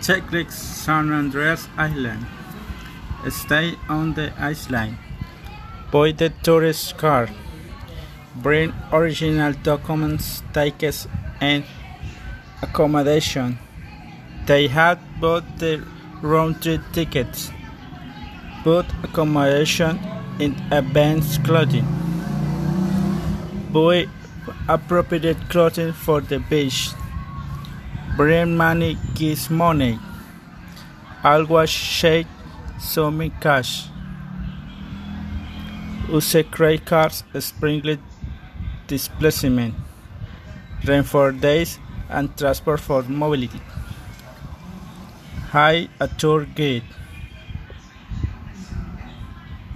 Checklist San Andrés Island. Stay on the island. Buy the tourist card. Bring original documents, tickets, and accommodation. They had bought the round trip tickets. Put accommodation in advance clothing. Buy appropriate clothing for the beach. Bring money gives money. Always shake some cash. Use credit cards, sprinkle displacement, rent for days, and transport for mobility. High a tour guide.